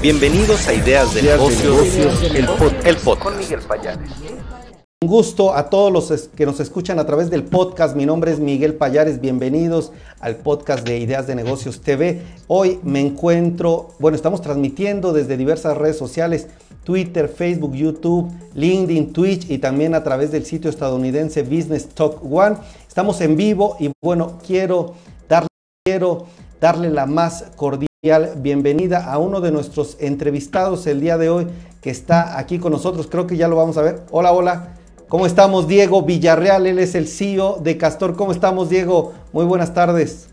Bienvenidos a Ideas de Negocios, el, podcast. Con Miguel Payares. Un gusto a todos los que nos escuchan a través del podcast. Mi nombre es Miguel Payares. Bienvenidos al podcast de Ideas de Negocios TV. Hoy me encuentro, bueno, estamos transmitiendo desde diversas redes sociales, Twitter, Facebook, YouTube, LinkedIn, Twitch y también a través del sitio estadounidense Business Talk One. Estamos en vivo y bueno, quiero darle, quiero darle la más cordial bienvenida a uno de nuestros entrevistados el día de hoy que está aquí con nosotros. Creo que ya lo vamos a ver. Hola, hola. ¿Cómo estamos, Diego Villarreal? Él es el CEO de Castor. ¿Cómo estamos, Diego? Muy buenas tardes.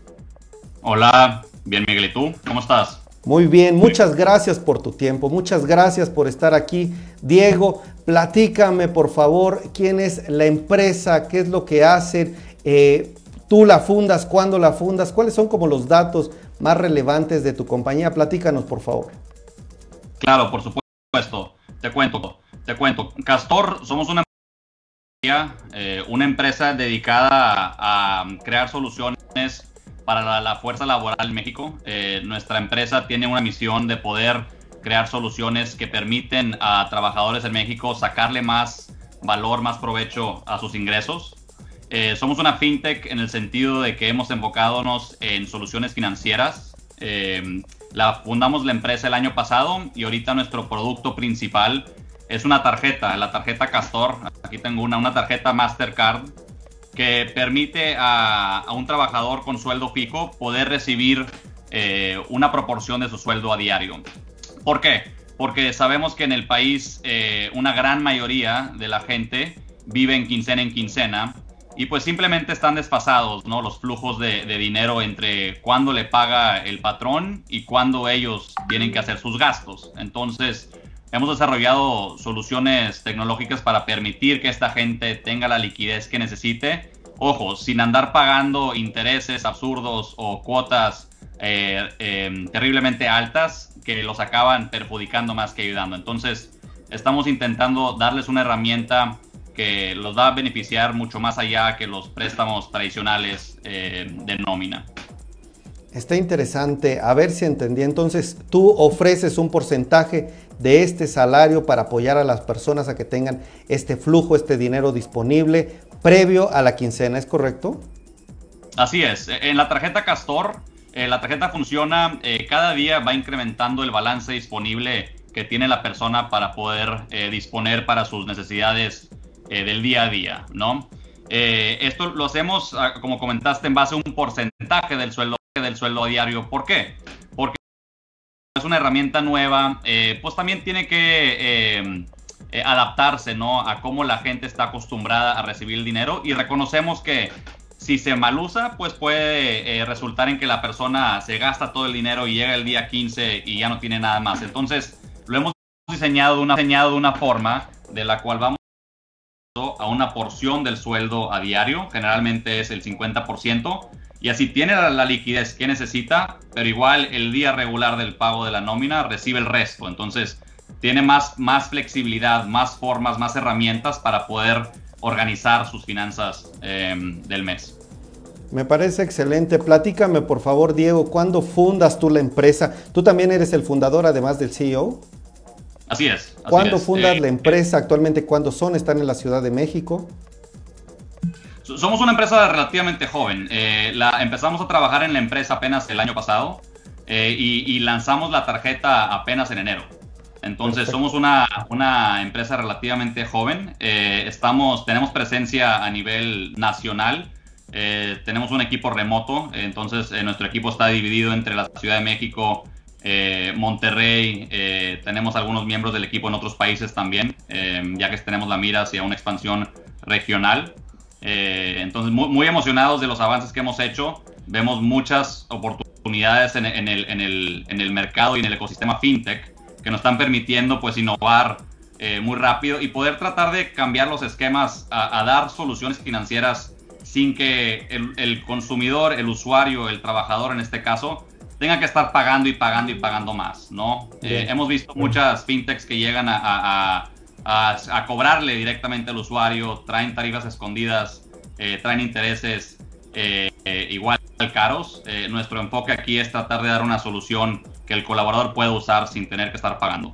Hola, bien, Miguel. ¿Y tú? ¿Cómo estás? Muy bien, muchas gracias por tu tiempo, muchas gracias por estar aquí. Diego, platícame por favor quién es la empresa, qué es lo que hacen, eh, tú la fundas, cuándo la fundas, cuáles son como los datos más relevantes de tu compañía. Platícanos, por favor. Claro, por supuesto. Te cuento, te cuento. Castor, somos una, eh, una empresa dedicada a, crear soluciones para la, fuerza laboral en México. Eh, nuestra empresa tiene una misión de poder crear soluciones que permiten a trabajadores en México sacarle más valor, más provecho a sus ingresos. Eh, somos una fintech en el sentido de que hemos enfocadonos en soluciones financieras. Eh, fundamos la empresa el año pasado y ahorita nuestro producto principal es una tarjeta, la tarjeta Castor. Aquí tengo una, una tarjeta Mastercard que permite a, un trabajador con sueldo fijo poder recibir eh, una proporción de su sueldo a diario. ¿Por qué? Porque sabemos que en el país una gran mayoría de la gente vive en quincena en quincena y pues simplemente están desfasados, ¿no? Los flujos de, dinero entre cuándo le paga el patrón y cuándo ellos tienen que hacer sus gastos. Entonces, hemos desarrollado soluciones tecnológicas para permitir que esta gente tenga la liquidez que necesite. Ojo, sin andar pagando intereses absurdos o cuotas eh, eh, terriblemente altas que los acaban perjudicando más que ayudando. Entonces, estamos intentando darles una herramienta que los va a beneficiar mucho más allá que los préstamos tradicionales eh, de nómina. Está interesante. A ver si entendí. Entonces, tú ofreces un porcentaje de este salario para apoyar a las personas a que tengan este flujo, este dinero disponible previo a la quincena, ¿es correcto? Así es. En la tarjeta Castor, eh, la tarjeta funciona, eh, cada día va incrementando el balance disponible que tiene la persona para poder disponer para sus necesidades eh, del día a día, ¿no? Eh, esto lo hacemos, ah, como comentaste, en base a un porcentaje del sueldo, del sueldo diario. ¿Por qué? Porque es una herramienta nueva, eh, pues también tiene que adaptarse, ¿no? A cómo la gente está acostumbrada a recibir el dinero y reconocemos que si se malusa, pues puede resultar en que la persona se gasta todo el dinero y llega el día 15 y ya no tiene nada más. Entonces, lo hemos diseñado una, diseñado de una forma de la cual vamos a una porción del sueldo a diario, generalmente es el 50%, y así tiene la, liquidez que necesita, pero igual el día regular del pago de la nómina recibe el resto. Entonces, tiene más, más flexibilidad, más formas, más herramientas para poder organizar sus finanzas em, del mes. Me parece excelente. Platícame, por favor, Diego, ¿cuándo fundas tú la empresa? Tú también eres el fundador, además del CEO. Así es. ¿Cuándo fundas eh, la empresa? Actualmente, ¿cuándo son? ¿Están en la Ciudad de México? Somos una empresa relativamente joven. Eh, la, empezamos a trabajar en la empresa apenas el año pasado eh, y, lanzamos la tarjeta apenas en enero. Entonces somos una, una, empresa relativamente joven. estamos, tenemos presencia a nivel nacional. tenemos un equipo remoto. entonces nuestro equipo está dividido entre la Ciudad de México, eh, Monterrey, eh, tenemos algunos miembros del equipo en otros países también, eh, ya que tenemos la mira hacia una expansión regional. entonces, muy, emocionados de los avances que hemos hecho. Vemos muchas oportunidades en, el, mercado y en el ecosistema fintech que nos están permitiendo pues innovar muy rápido y poder tratar de cambiar los esquemas a, dar soluciones financieras sin que el consumidor, el usuario, el trabajador en este caso, tenga que estar pagando y pagando y pagando más, ¿no? Eh, hemos visto muchas fintechs que llegan a, cobrarle directamente al usuario, traen tarifas escondidas, eh, traen intereses igual caros. nuestro enfoque aquí es tratar de dar una solución que el colaborador pueda usar sin tener que estar pagando.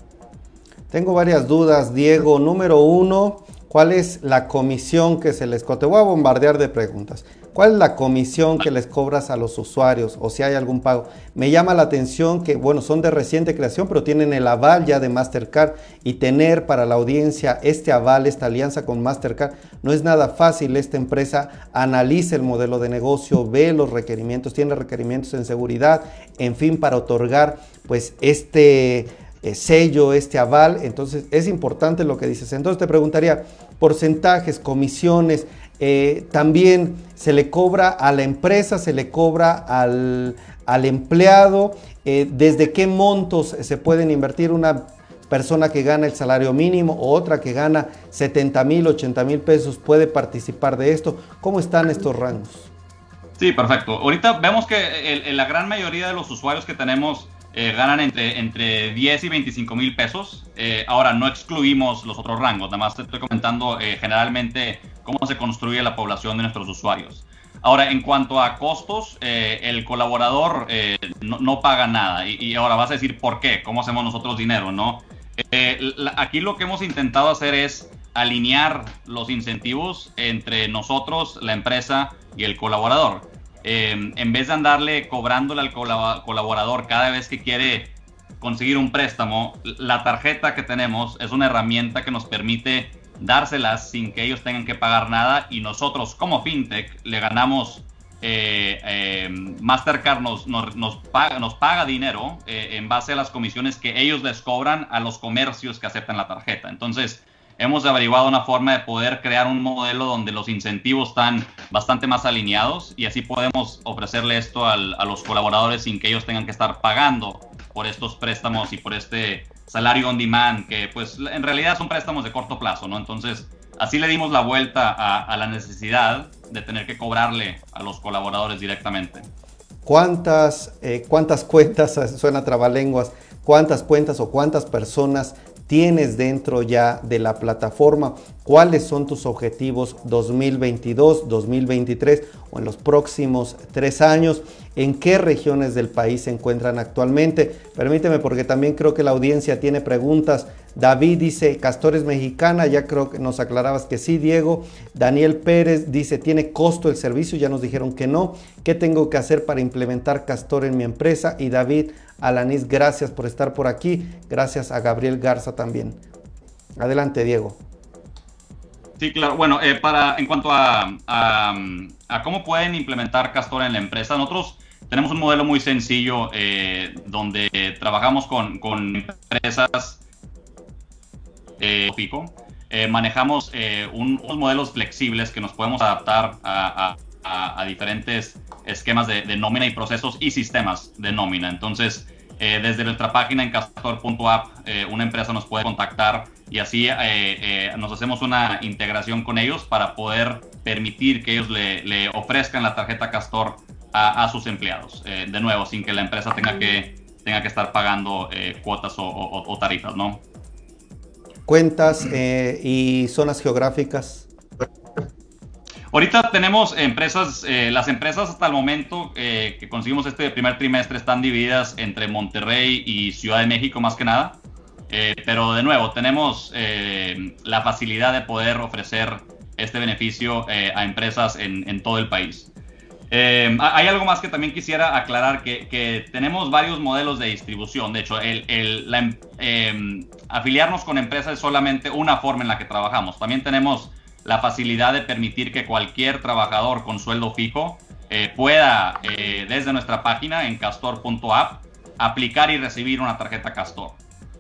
Tengo varias dudas, Diego. Número uno, ¿cuál es la comisión que se les... Te voy a bombardear de preguntas. ¿Cuál es la comisión que les cobras a los usuarios o si hay algún pago? Me llama la atención que, bueno, son de reciente creación, pero tienen el aval ya de Mastercard y tener para la audiencia este aval, esta alianza con Mastercard, no es nada fácil. Esta empresa analiza el modelo de negocio, ve los requerimientos, tiene requerimientos en seguridad, en fin, para otorgar pues este eh, sello, este aval. Entonces es importante lo que dices. Entonces te preguntaría, porcentajes, comisiones, eh, también se le cobra a la empresa, se le cobra al, empleado, eh, desde qué montos se pueden invertir una persona que gana el salario mínimo o otra que gana 70 mil, 80 mil pesos puede participar de esto. ¿Cómo están estos rangos? Sí, perfecto. Ahorita vemos que la gran mayoría de los usuarios que tenemos eh, ganan entre, entre 10 y 25 mil pesos. Eh, ahora, no excluimos los otros rangos, nada más te estoy comentando eh, generalmente cómo se construye la población de nuestros usuarios. Ahora, en cuanto a costos, el colaborador no, paga nada. Y, ahora vas a decir, ¿por qué? ¿Cómo hacemos nosotros dinero? ¿no? aquí lo que hemos intentado hacer es alinear los incentivos entre nosotros, la empresa y el colaborador. Em, en vez de andarle cobrándole al colaborador cada vez que quiere conseguir un préstamo, la tarjeta que tenemos es una herramienta que nos permite dárselas sin que ellos tengan que pagar nada y nosotros como fintech le ganamos, eh, em, Mastercard nos, nos, paga, nos paga dinero eh, en base a las comisiones que ellos les cobran a los comercios que aceptan la tarjeta. Entonces, hemos averiguado una forma de poder crear un modelo donde los incentivos están bastante más alineados y así podemos ofrecerle esto a los colaboradores sin que ellos tengan que estar pagando por estos préstamos y por este salario on demand, que pues en realidad son préstamos de corto plazo, ¿no? Entonces, así le dimos la vuelta a, la necesidad de tener que cobrarle a los colaboradores directamente. ¿Cuántas, eh, cuántas cuentas, suena trabalenguas, cuántas cuentas o cuántas personas tienes dentro ya de la plataforma, cuáles son tus objetivos 2022, 2023 o en los próximos tres años, en qué regiones del país se encuentran actualmente. Permíteme porque también creo que la audiencia tiene preguntas. David dice, Castor es mexicana, ya creo que nos aclarabas que sí, Diego. Daniel Pérez dice, ¿tiene costo el servicio? Ya nos dijeron que no. ¿Qué tengo que hacer para implementar Castor en mi empresa? Y David, Alanis, gracias por estar por aquí. Gracias a Gabriel Garza también. Adelante, Diego. Sí, claro. Bueno, eh, para, en cuanto a, cómo pueden implementar Castor en la empresa, nosotros tenemos un modelo muy sencillo eh, donde trabajamos con, empresas eh, pico. manejamos unos modelos flexibles que nos podemos adaptar a, diferentes esquemas de, nómina y procesos y sistemas de nómina. Entonces, eh, desde nuestra página en castor.app, eh, una empresa nos puede contactar y así eh, nos hacemos una integración con ellos para poder permitir que ellos le, ofrezcan la tarjeta Castor a, sus empleados. de nuevo, sin que la empresa tenga que, tenga que estar pagando cuotas o, tarifas, ¿no? Cuentas y zonas geográficas. Ahorita tenemos empresas, eh, las empresas hasta el momento eh, que conseguimos este primer trimestre están divididas entre Monterrey y Ciudad de México más que nada. Eh, pero de nuevo, tenemos la facilidad de poder ofrecer este beneficio a empresas en, todo el país. Hay algo más que también quisiera aclarar, que, tenemos varios modelos de distribución. De hecho, el, em, afiliarnos con empresas es solamente una forma en la que trabajamos. También tenemos la facilidad de permitir que cualquier trabajador con sueldo fijo eh, pueda, eh, desde nuestra página en castor.app, aplicar y recibir una tarjeta Castor.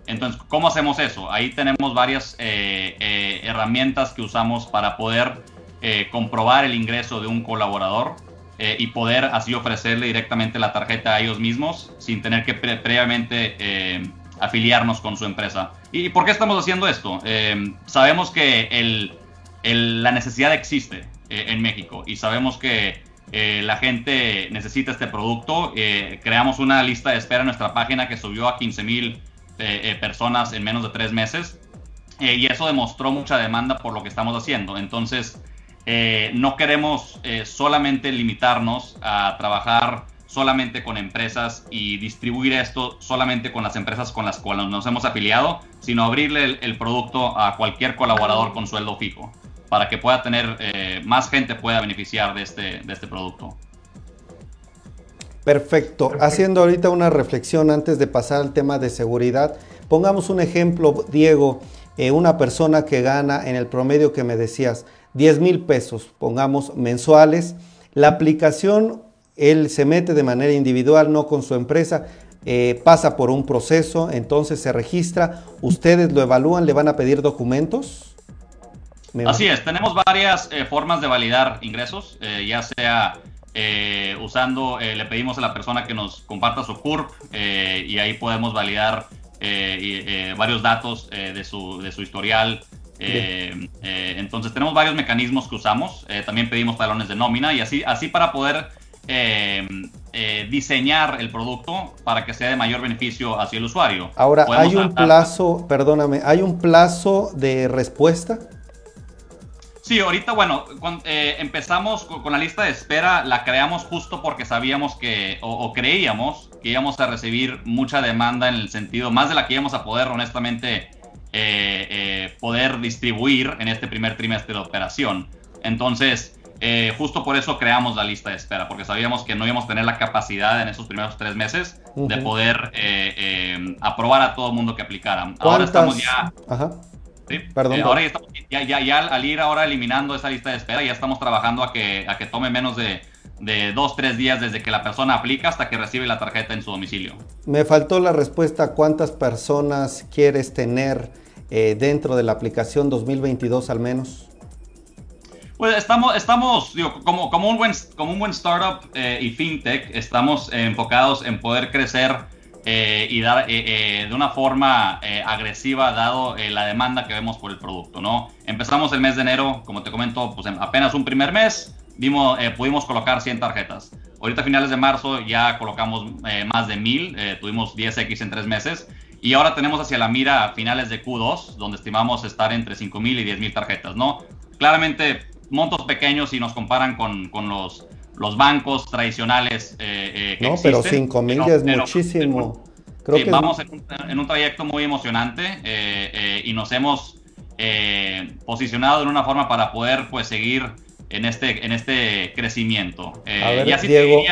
Entonces, ¿cómo hacemos eso? Ahí tenemos varias eh, herramientas que usamos para poder comprobar el ingreso de un colaborador y poder así ofrecerle directamente la tarjeta a ellos mismos sin tener que previamente afiliarnos con su empresa. ¿Y por qué estamos haciendo esto? sabemos que el la necesidad existe eh, en México y sabemos que eh, la gente necesita este producto. Eh, creamos una lista de espera en nuestra página que subió a 15 mil personas en menos de tres meses y eso demostró mucha demanda por lo que estamos haciendo. Entonces, no queremos solamente limitarnos a trabajar solamente con empresas y distribuir esto solamente con las empresas con las cuales nos hemos afiliado, sino abrirle el, producto a cualquier colaborador con sueldo fijo para que pueda tener eh, más gente pueda beneficiar de este, de este producto. Perfecto. Haciendo ahorita una reflexión antes de pasar al tema de seguridad, pongamos un ejemplo, Diego, eh, una persona que gana en el promedio que me decías 10 mil pesos, pongamos mensuales, la aplicación él se mete de manera individual, no con su empresa, eh, pasa por un proceso, entonces se registra, ustedes lo evalúan, le van a pedir documentos. Así es, tenemos varias eh, formas de validar ingresos, eh, ya sea usando, le pedimos a la persona que nos comparta su CURP y ahí podemos validar varios datos de, su, de su historial. Entonces tenemos varios mecanismos que usamos, también pedimos talones de nómina y así, así para poder eh, eh, diseñar el producto para que sea de mayor beneficio hacia el usuario. Ahora, ¿hay un plazo, perdóname, ¿hay un plazo de respuesta? Sí, ahorita, bueno, eh, empezamos con, la lista de espera, la creamos justo porque sabíamos que, o, creíamos que íbamos a recibir mucha demanda en el sentido, más de la que íbamos a poder, honestamente, poder distribuir en este primer trimestre de operación. Entonces, eh, justo por eso creamos la lista de espera, porque sabíamos que no íbamos a tener la capacidad en esos primeros tres meses de poder eh, eh, aprobar a todo el mundo que aplicara. Ahora estamos ya... Ajá. Perdón. ahora ya, estamos, ya, ya, al ir ahora eliminando esa lista de espera, ya estamos trabajando a que, a que tome menos de, de dos, tres días desde que la persona aplica hasta que recibe la tarjeta en su domicilio. Me faltó la respuesta, ¿cuántas personas quieres tener dentro de la aplicación 2022 al menos? Pues estamos, estamos digo, como, como, un buen, como un buen startup eh, y fintech, estamos enfocados en poder crecer eh, y dar eh, de una forma agresiva dado la demanda que vemos por el producto, ¿no? Empezamos el mes de enero, como te comento, pues apenas un primer mes, dimos, pudimos colocar 100 tarjetas. Ahorita a finales de marzo ya colocamos más de 1000, tuvimos 10X en tres meses. Y ahora tenemos hacia la mira finales de Q2, donde estimamos estar entre 5000 y 10000 tarjetas, ¿no? Claramente montos pequeños si nos comparan con, con los, los bancos tradicionales eh, eh No, pero 5 mil es muchísimo. Creo que vamos en un, trayecto muy emocionante eh, y nos hemos posicionado en una forma para poder pues seguir en este, en este crecimiento. y así Diego,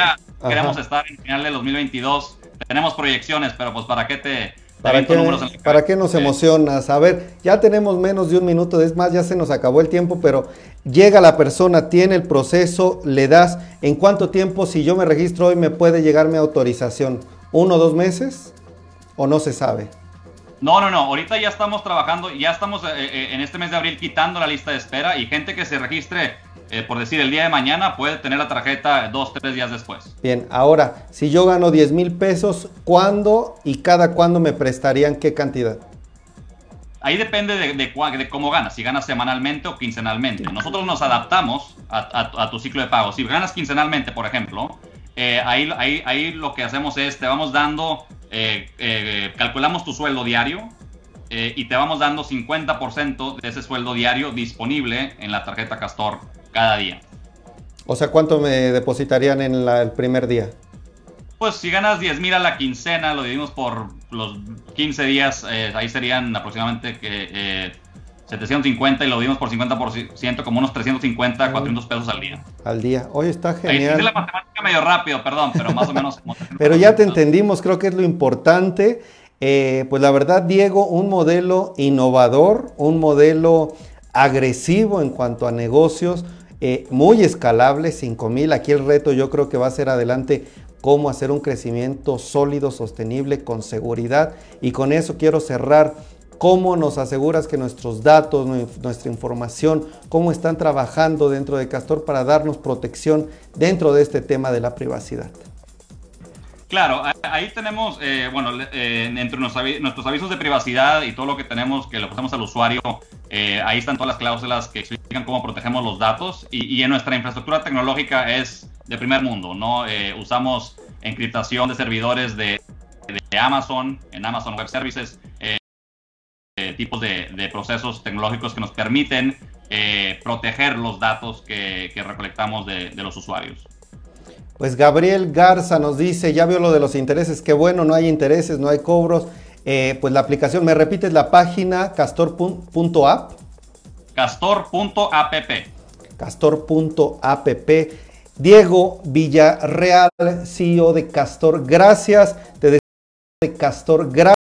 queremos estar en final de 2022. Tenemos proyecciones, pero pues para qué te, ¿Para qué, ¿Para qué nos emocionas? A ver, ya tenemos menos de un minuto, es más, ya se nos acabó el tiempo, pero llega la persona, tiene el proceso, le das, ¿en cuánto tiempo, si yo me registro hoy, me puede llegar mi autorización? ¿Uno o dos meses? ¿O no se sabe? No, no, no, ahorita ya estamos trabajando, ya estamos eh, eh, en este mes de abril quitando la lista de espera y gente que se registre eh, por decir, el día de mañana puede tener la tarjeta dos, tres días después. Bien, ahora, si yo gano 10 mil pesos, ¿cuándo y cada cuándo me prestarían qué cantidad? Ahí depende de, de, cómo ganas, si ganas semanalmente o quincenalmente. Nosotros nos adaptamos a, tu ciclo de pago. Si ganas quincenalmente, por ejemplo, eh, ahí, ahí, ahí, lo que hacemos es, te vamos dando, eh, calculamos tu sueldo diario, y te vamos dando 50% de ese sueldo diario disponible en la tarjeta Castor cada día. O sea, ¿cuánto me depositarían en el primer día? Pues si ganas 10 mil a la quincena, lo dividimos por los 15 días, eh, ahí serían aproximadamente que, 750 eh, y lo dividimos por 50%, como unos 350, 400 pesos al día. Al día. Oye, está genial. La matemática medio rápido, perdón, pero más o menos. pero ya te entendimos, creo que es lo importante. Eh, pues la verdad, Diego, un modelo innovador, un modelo agresivo en cuanto a negocios, eh, muy escalable, 5000. Aquí el reto yo creo que va a ser adelante cómo hacer un crecimiento sólido, sostenible, con seguridad. Y con eso quiero cerrar. ¿Cómo nos aseguras que nuestros datos, nuestra información, cómo están trabajando dentro de Castor para darnos protección dentro de este tema de la privacidad? Claro, ahí tenemos, eh, bueno, eh, entre nuestros avisos de privacidad y todo lo que tenemos que le pasamos al usuario, eh, ahí están todas las cláusulas que explican cómo protegemos los datos y, en nuestra infraestructura tecnológica es de primer mundo, ¿no? usamos encriptación de servidores de, Amazon, en Amazon Web Services, tipos de, procesos tecnológicos que nos permiten eh, proteger los datos que, recolectamos de, los usuarios. Pues Gabriel Garza nos dice, ya vio lo de los intereses, qué bueno, no hay intereses, no hay cobros. Eh, pues la aplicación, ¿me repites la página castor.app? Castor.app. Castor.app. Diego Villarreal, CEO de Castor, gracias. Te de Castor, gracias.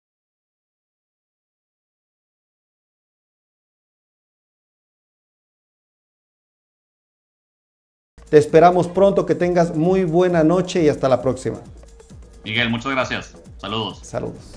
Te esperamos pronto, que tengas muy buena noche y hasta la próxima. Miguel, muchas gracias. Saludos. Saludos.